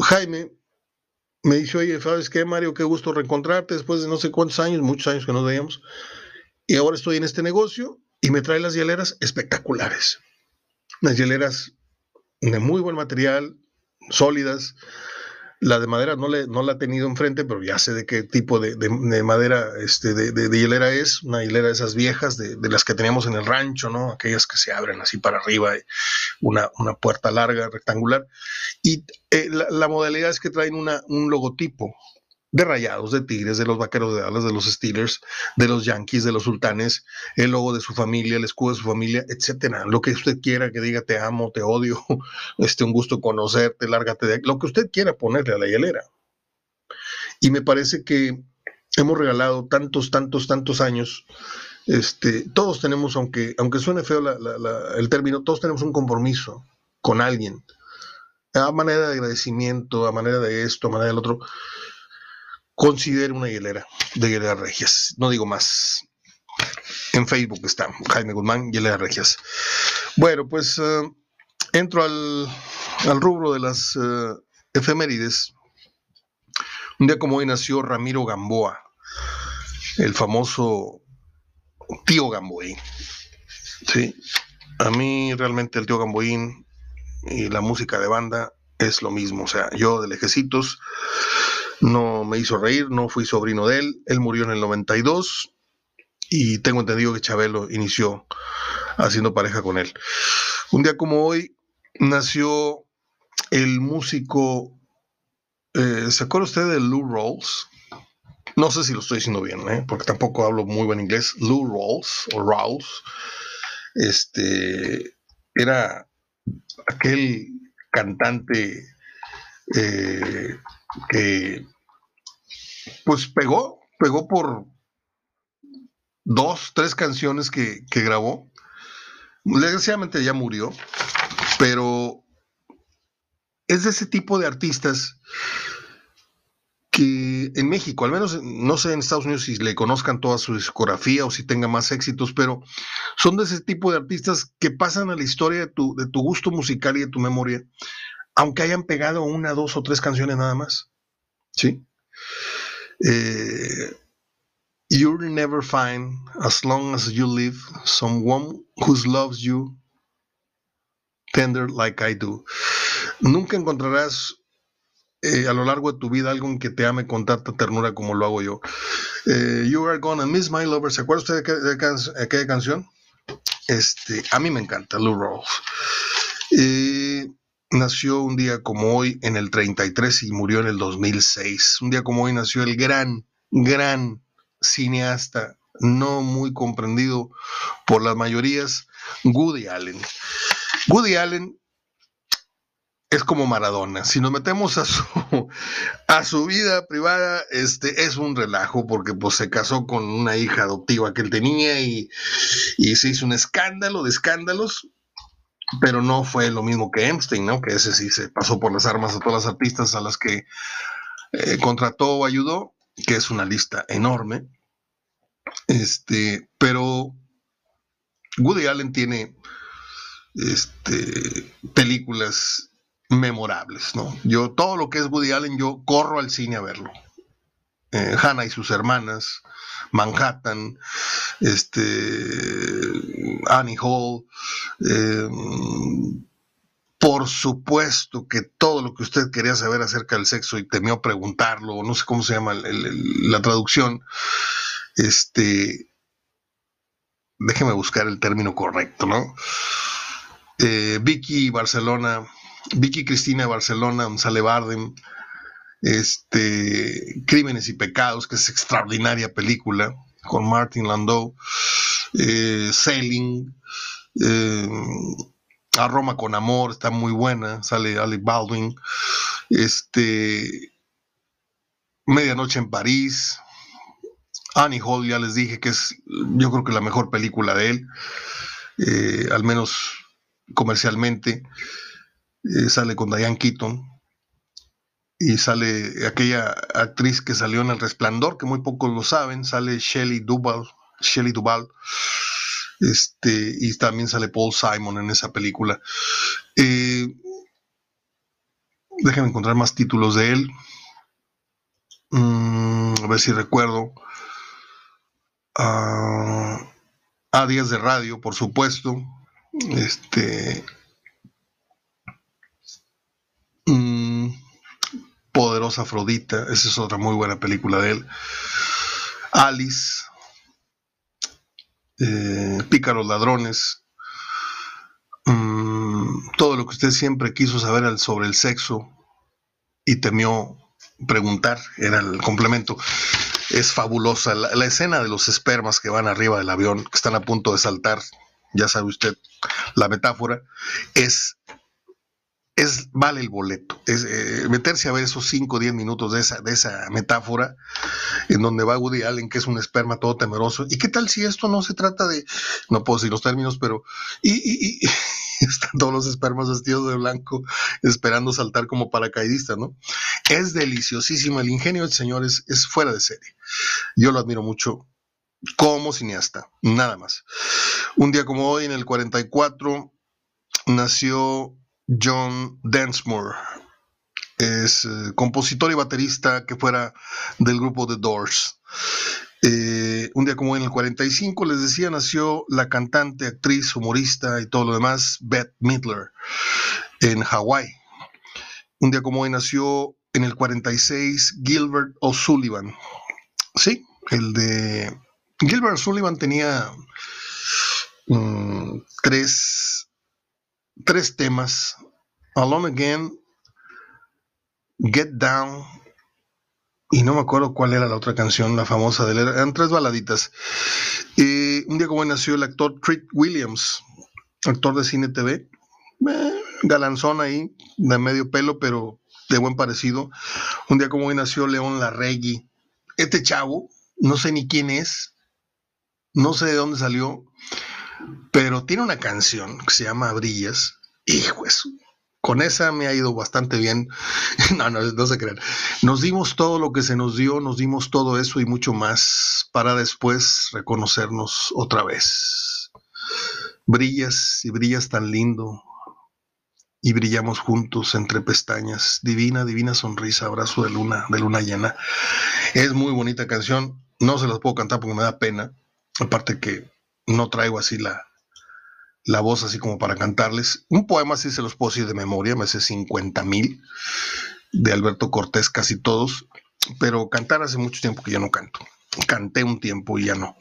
Jaime me dice, oye, ¿sabes qué, Mario? Qué gusto reencontrarte después de no sé cuántos años, muchos años que nos veíamos. Y ahora estoy en este negocio y me trae las hieleras espectaculares. Unas hieleras de muy buen material, sólidas, la de madera no, le, no la he tenido enfrente, pero ya sé de qué tipo de, madera este, de, hilera es. Una hilera de esas viejas, de, las que teníamos en el rancho, ¿no? Aquellas que se abren así para arriba, una, una puerta larga, rectangular. Y eh, la, la, modalidad es que traen una, un logotipo de Rayados, de Tigres, de los Vaqueros de Dallas, de los Steelers, de los Yankees, de los Sultanes, el logo de su familia, el escudo de su familia, etcétera. Lo que usted quiera que diga te amo, te odio, este un gusto conocerte, lárgate de lo que usted quiera ponerle a la hielera. Y me parece que hemos regalado tantos, tantos, tantos años. Este, todos tenemos, aunque, aunque suene feo el término, todos tenemos un compromiso con alguien. A manera de agradecimiento, a manera de esto, a manera del otro considere una hielera de hielera regias. No digo más. En Facebook está Jaime Guzmán, hielera regias. Bueno, pues eh, entro al, rubro de las eh, efemérides. Un día como hoy nació Ramiro Gamboa, el famoso tío Gamboín. Sí, a mí realmente el tío Gamboín y la música de banda es lo mismo. O sea, yo de lejecitos no me hizo reír, no fui sobrino de él, él murió en el 92 y tengo entendido que Chabelo inició haciendo pareja con él. Un día como hoy nació el músico, eh, ¿se acuerda usted de Lou Rawls? No sé si lo estoy diciendo bien, ¿eh? porque tampoco hablo muy buen inglés. Lou Rawls o Rawls, este, era aquel cantante eh, que pues pegó, pegó por, dos, tres canciones que, que grabó. Desgraciadamente ya murió, pero es de ese tipo de artistas que en México, al menos no sé en Estados Unidos si le conozcan toda su discografía o si tenga más éxitos, pero son de ese tipo de artistas que pasan a la historia de tu, de tu gusto musical y de tu memoria, aunque hayan pegado una, dos o tres canciones nada más. ¿Sí? Eh, You'll never find, as long as you live, someone who loves you tender like I do. Nunca encontrarás eh, a lo largo de tu vida alguien que te ame con tanta ternura como lo hago yo. Eh, you are gonna miss my lover. ¿Se acuerda usted de, aquella canción? Este, a mí me encanta, Lou Rawls. Nació un día como hoy en el 33 y murió en el 2006. Un día como hoy nació el gran, gran cineasta, no muy comprendido por las mayorías, Woody Allen. Woody Allen es como Maradona. Si nos metemos a su, a su vida privada, este es un relajo porque pues se casó con una hija adoptiva que él tenía y, se hizo un escándalo de escándalos, pero no fue lo mismo que Epstein, ¿no? Que ese sí se pasó por las armas a todas las artistas a las que eh, contrató o ayudó, que es una lista enorme. Este, pero Woody Allen tiene este, películas memorables, ¿no? Yo todo lo que es Woody Allen, yo corro al cine a verlo. Eh, Hannah y sus hermanas, Manhattan, este, Annie Hall, eh, por supuesto que todo lo que usted quería saber acerca del sexo y temió preguntarlo, no sé cómo se llama la traducción, este, déjeme buscar el término correcto, ¿no? Eh, Vicky Barcelona, Vicky Cristina Barcelona, Sale Bardem, este, Crímenes y Pecados, que es extraordinaria película, con Martin Landau, eh, Sailing, eh, A Roma con Amor, está muy buena, sale Alec Baldwin, este, Medianoche en París, Annie Hall, ya les dije que es, yo creo que la mejor película de él, eh, al menos comercialmente. Eh, sale con Diane Keaton y sale aquella actriz que salió en El Resplandor, que muy pocos lo saben, sale Shelley Duvall, Shelley Duvall, este, y también sale Paul Simon en esa película. Eh, déjenme encontrar más títulos de él. Mm, a ver si recuerdo. Ah, a Días de Radio, por supuesto. Este. Poderosa Afrodita, esa es otra muy buena película de él. Alice, eh, Pícaros Ladrones, mm, todo lo que usted siempre quiso saber sobre el sexo y temió preguntar, era el complemento. Es fabulosa. la, escena de los espermas que van arriba del avión, que están a punto de saltar, ya sabe usted la metáfora, es, es vale el boleto. Es, eh, meterse a ver esos 5 o 10 minutos de esa, de esa metáfora, en donde va Woody Allen, que es un esperma todo temeroso. ¿Y qué tal si esto no se trata de, no puedo decir los términos, pero, y, están todos los espermas vestidos de blanco esperando saltar como paracaidistas, ¿no? Es deliciosísimo, el ingenio del señor es, es fuera de serie. Yo lo admiro mucho como cineasta, nada más. Un día como hoy, en el 44, nació John Densmore. Es eh, compositor y baterista que fuera del grupo The Doors. Eh, un día como en el 45, les decía, nació la cantante, actriz, humorista y todo lo demás, Beth Midler, en Hawái. Un día como hoy nació en el 46 Gilbert O'Sullivan. Sí, el de Gilbert Sullivan tenía mm, tres, tres temas. Alone Again, Get Down, y no me acuerdo cuál era la otra canción, la famosa de él. Eran tres baladitas. Un día como nació el actor Treat Williams, actor de cine TV, eh, galanzón ahí, de medio pelo, pero de buen parecido. Un día como hoy nació León Larregui. Este chavo, no sé ni quién es, no sé de dónde salió, pero tiene una canción que se llama Brillas. Hijo eso. Con esa me ha ido bastante bien. no, no, no se crean. Nos dimos todo lo que se nos dio, nos dimos todo eso y mucho más para después reconocernos otra vez. Brillas y brillas tan lindo, y brillamos juntos entre pestañas. Divina, divina sonrisa, abrazo de luna, de luna llena. Es muy bonita canción. No se las puedo cantar porque me da pena. Aparte que no traigo así la, la voz así como para cantarles. Un poema sí se los puedo decir de memoria, me hace 50 mil de Alberto Cortés, casi todos. Pero cantar hace mucho tiempo que ya no canto. Canté un tiempo y ya no.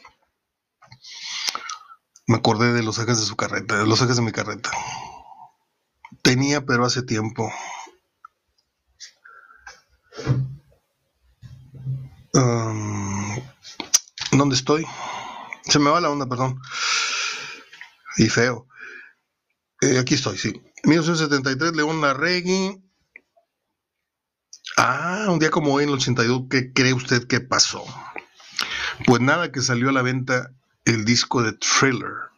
Me acordé de los ejes de su carreta, de los ejes de mi carreta. Tenía, pero hace tiempo. ¿Dónde estoy? Se me va la onda, perdón. Y feo. Eh, aquí estoy, sí. 1973, León Larregui. Ah, un día como hoy en el 82, ¿qué cree usted que pasó? Pues nada, que salió a la venta el disco de Thriller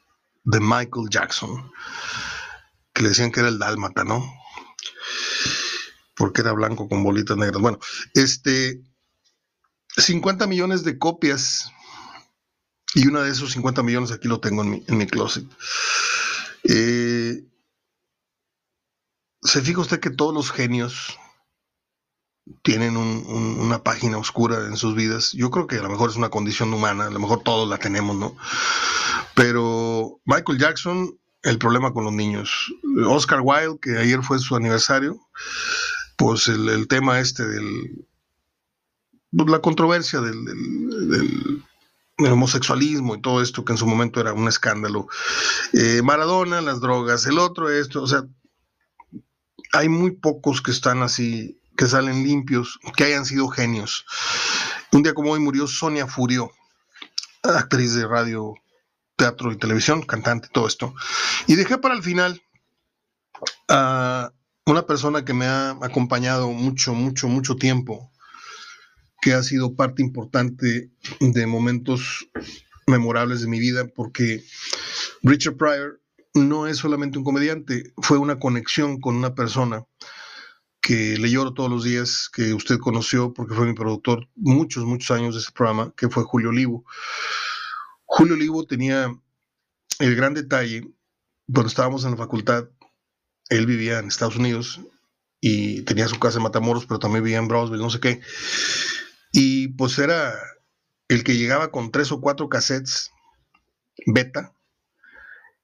de Michael Jackson que le decían que era el dálmata, ¿no? Porque era blanco con bolitas negras. Bueno, este, 50 millones de copias y una de esos 50 millones aquí lo tengo en mi, closet. Eh, ¿Se fija usted que todos los genios tienen una página oscura en sus vidas? Yo creo que a lo mejor es una condición humana, a lo mejor todos la tenemos, ¿no? Pero Michael Jackson el problema con los niños. Oscar Wilde, que ayer fue su aniversario, pues el, tema este del... La controversia del, homosexualismo y todo esto que en su momento era un escándalo. Eh, Maradona, las drogas, el otro, esto, o sea, hay muy pocos que están así, que salen limpios, que hayan sido genios. Un día como hoy murió Sonia Furio, actriz de radio teatro y televisión, cantante, todo esto. Y dejé para el final a una persona que me ha acompañado mucho, mucho, mucho tiempo, que ha sido parte importante de momentos memorables de mi vida, porque Richard Pryor no es solamente un comediante, fue una conexión con una persona que le lloro todos los días, que usted conoció porque fue mi productor muchos, muchos años de ese programa, que fue Julio Olivo. Julio Olivo tenía el gran detalle, cuando estábamos en la facultad, él vivía en Estados Unidos y tenía su casa en Matamoros, pero también vivía en Brownsville, no sé qué. Y pues era el que llegaba con tres o cuatro cassettes beta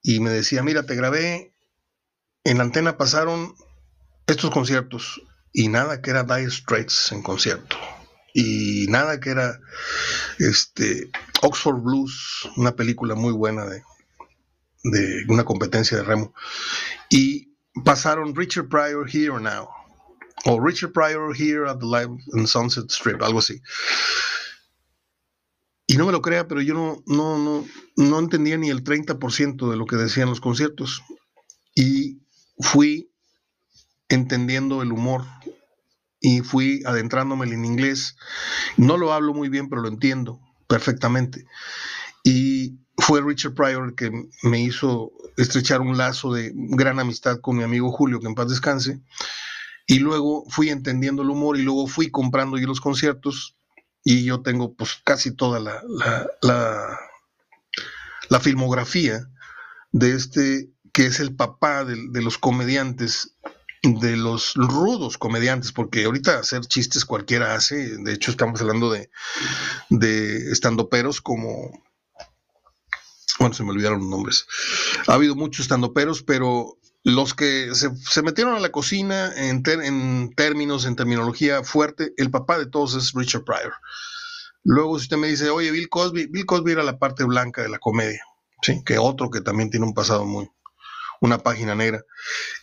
y me decía, mira, te grabé, en la antena pasaron estos conciertos y nada que era Dire Straits en concierto y nada que era este Oxford Blues, una película muy buena de, de una competencia de remo. Y pasaron Richard Pryor Here Now, o Richard Pryor Here at the Live in Sunset Strip, algo así. Y no me lo crea, pero yo no, no, no, no entendía ni el 30% de lo que decían los conciertos. Y fui entendiendo el humor y fui adentrándome en inglés. No lo hablo muy bien, pero lo entiendo perfectamente. Y fue Richard Pryor que me hizo estrechar un lazo de gran amistad con mi amigo Julio, que en paz descanse. Y luego fui entendiendo el humor y luego fui comprando yo los conciertos y yo tengo pues casi toda la, la, la, filmografía de este que es el papá de, de los comediantes de los rudos comediantes, porque ahorita hacer chistes cualquiera hace, de hecho estamos hablando de, de estandoperos como, bueno, se me olvidaron los nombres, ha habido muchos estandoperos, pero los que se, metieron a la cocina en, en, términos, en terminología fuerte, el papá de todos es Richard Pryor. Luego si usted me dice, oye, Bill Cosby, Bill Cosby era la parte blanca de la comedia, ¿sí? que otro que también tiene un pasado muy, una página negra.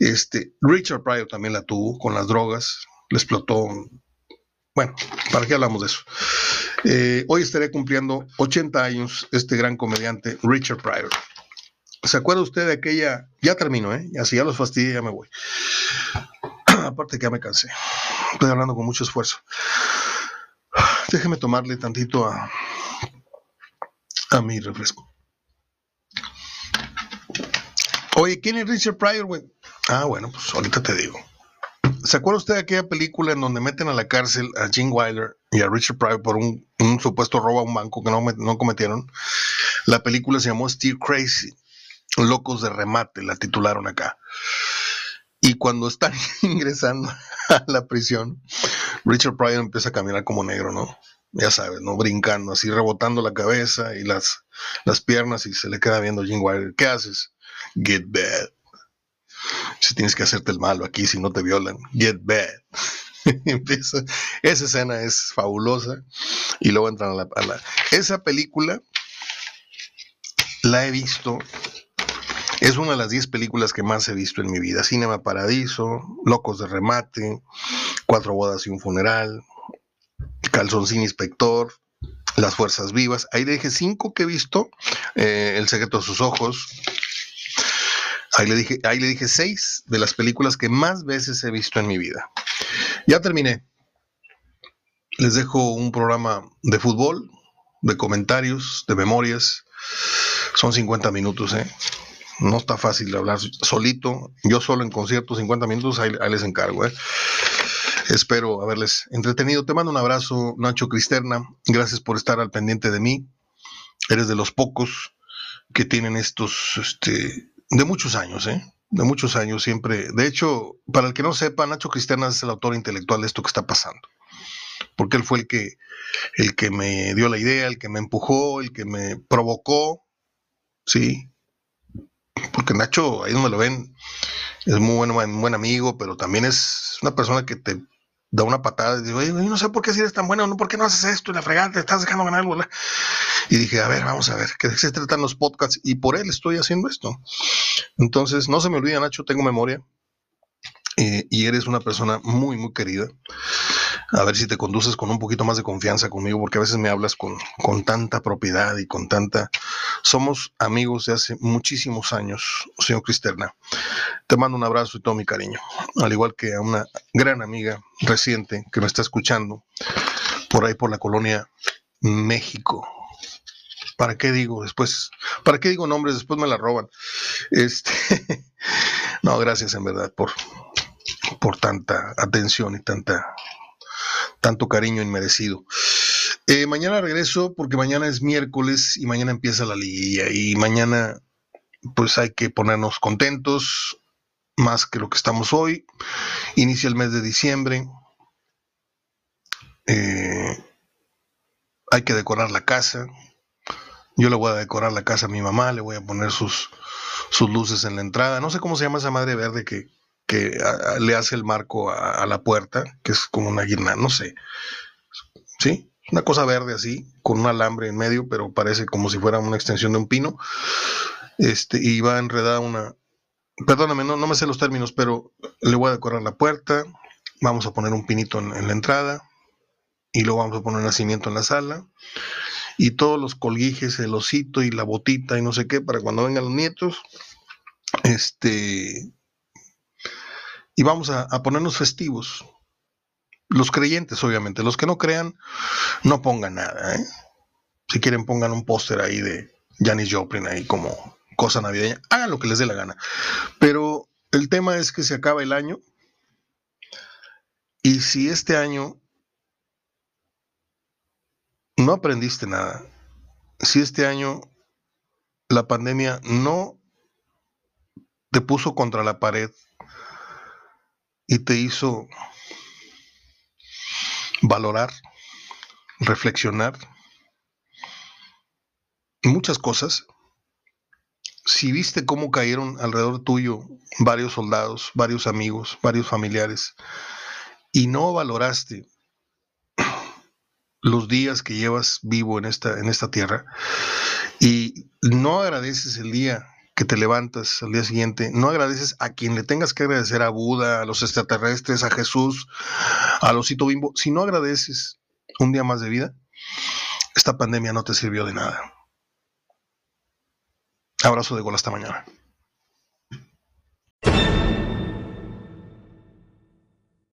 Este, Richard Pryor también la tuvo con las drogas, le explotó. Bueno, ¿para qué hablamos de eso? Eh, hoy estaré cumpliendo 80 años este gran comediante Richard Pryor. ¿Se acuerda usted de aquella? Ya termino, ¿eh? Ya si ya los fastidié, ya me voy. Aparte que ya me cansé. Estoy hablando con mucho esfuerzo. Déjeme tomarle tantito a, a mi refresco. Oye, ¿quién es Richard Pryor, güey? Ah, bueno, pues ahorita te digo. ¿Se acuerda usted de aquella película en donde meten a la cárcel a Gene Wilder y a Richard Pryor por un, supuesto robo a un banco que no, no cometieron? La película se llamó Steel Crazy, Locos de Remate, la titularon acá. Y cuando están ingresando a la prisión, Richard Pryor empieza a caminar como negro, ¿no? Ya sabes, ¿no? Brincando, así rebotando la cabeza y las, las piernas y se le queda viendo Gene Wilder. ¿Qué haces? Get bad. Si tienes que hacerte el malo aquí, si no te violan, get bad. esa escena es fabulosa. Y luego entran la, a la. Esa película la he visto. Es una de las 10 películas que más he visto en mi vida. Cinema Paradiso, Locos de Remate, Cuatro Bodas y un Funeral, Calzoncín Inspector, Las Fuerzas Vivas. Ahí le dije cinco que he visto. Eh, el Secreto de sus Ojos, Ahí le, dije, ahí le dije seis de las películas que más veces he visto en mi vida. Ya terminé. Les dejo un programa de fútbol, de comentarios, de memorias. Son 50 minutos, ¿eh? No está fácil hablar solito. Yo solo en concierto, 50 minutos, ahí, les encargo, ¿eh? Espero haberles entretenido. Te mando un abrazo, Nacho Cristerna. Gracias por estar al pendiente de mí. Eres de los pocos que tienen estos este, de muchos años, ¿eh? De muchos años siempre. De hecho, para el que no sepa, Nacho Cristianas es el autor intelectual de esto que está pasando. Porque él fue el que, el que me dio la idea, el que me empujó, el que me provocó. Sí. Porque Nacho, ahí donde lo ven, es muy bueno, un buen amigo, pero también es una persona que te da una patada y digo, oye, no sé por qué si eres tan bueno, no, ¿por qué no haces esto y la fregada te estás dejando ganar algo? Y dije, a ver, vamos a ver, ¿qué se tratan los podcasts? Y por él estoy haciendo esto. Entonces, no se me olvida, Nacho, tengo memoria. Eh, y eres una persona muy, muy querida a ver si te conduces con un poquito más de confianza conmigo, porque a veces me hablas con, con tanta propiedad y con tanta... Somos amigos de hace muchísimos años, señor Cristerna. Te mando un abrazo y todo mi cariño, al igual que a una gran amiga reciente que me está escuchando por ahí por la colonia México. ¿Para qué digo después? ¿Para qué digo nombres? Después me la roban. Este, no, gracias en verdad por, por tanta atención y tanta tanto cariño inmerecido. Eh, mañana regreso porque mañana es miércoles y mañana empieza la liguilla y mañana pues hay que ponernos contentos más que lo que estamos hoy. Inicia el mes de diciembre. Eh, hay que decorar la casa. Yo le voy a decorar la casa a mi mamá, le voy a poner sus, sus luces en la entrada. No sé cómo se llama esa madre verde que, que le hace el marco a, la puerta, que es como una guirnalda, no sé. ¿Sí? Una cosa verde así, con un alambre en medio, pero parece como si fuera una extensión de un pino. Este, y va enredada una. Perdóname, no, no me sé los términos, pero le voy a decorar la puerta. Vamos a poner un pinito en, en la entrada. Y luego vamos a poner un nacimiento en la sala. Y todos los colguijes, el osito y la botita y no sé qué, para cuando vengan los nietos. Este, y vamos a, ponernos festivos. Los creyentes, obviamente. Los que no crean, no pongan nada. ¿eh? Si quieren, pongan un póster ahí de Janis Joplin ahí como cosa navideña. Hagan lo que les dé la gana. Pero el tema es que se acaba el año. Y si este año no aprendiste nada, si este año la pandemia no te puso contra la pared y te hizo valorar, reflexionar muchas cosas. Si viste cómo cayeron alrededor tuyo varios soldados, varios amigos, varios familiares, y no valoraste los días que llevas vivo en esta, en esta tierra, y no agradeces el día que te levantas al día siguiente, no agradeces a quien le tengas que agradecer, a Buda, a los extraterrestres, a Jesús, a Losito Bimbo, si no agradeces un día más de vida, esta pandemia no te sirvió de nada. Abrazo de gol hasta mañana.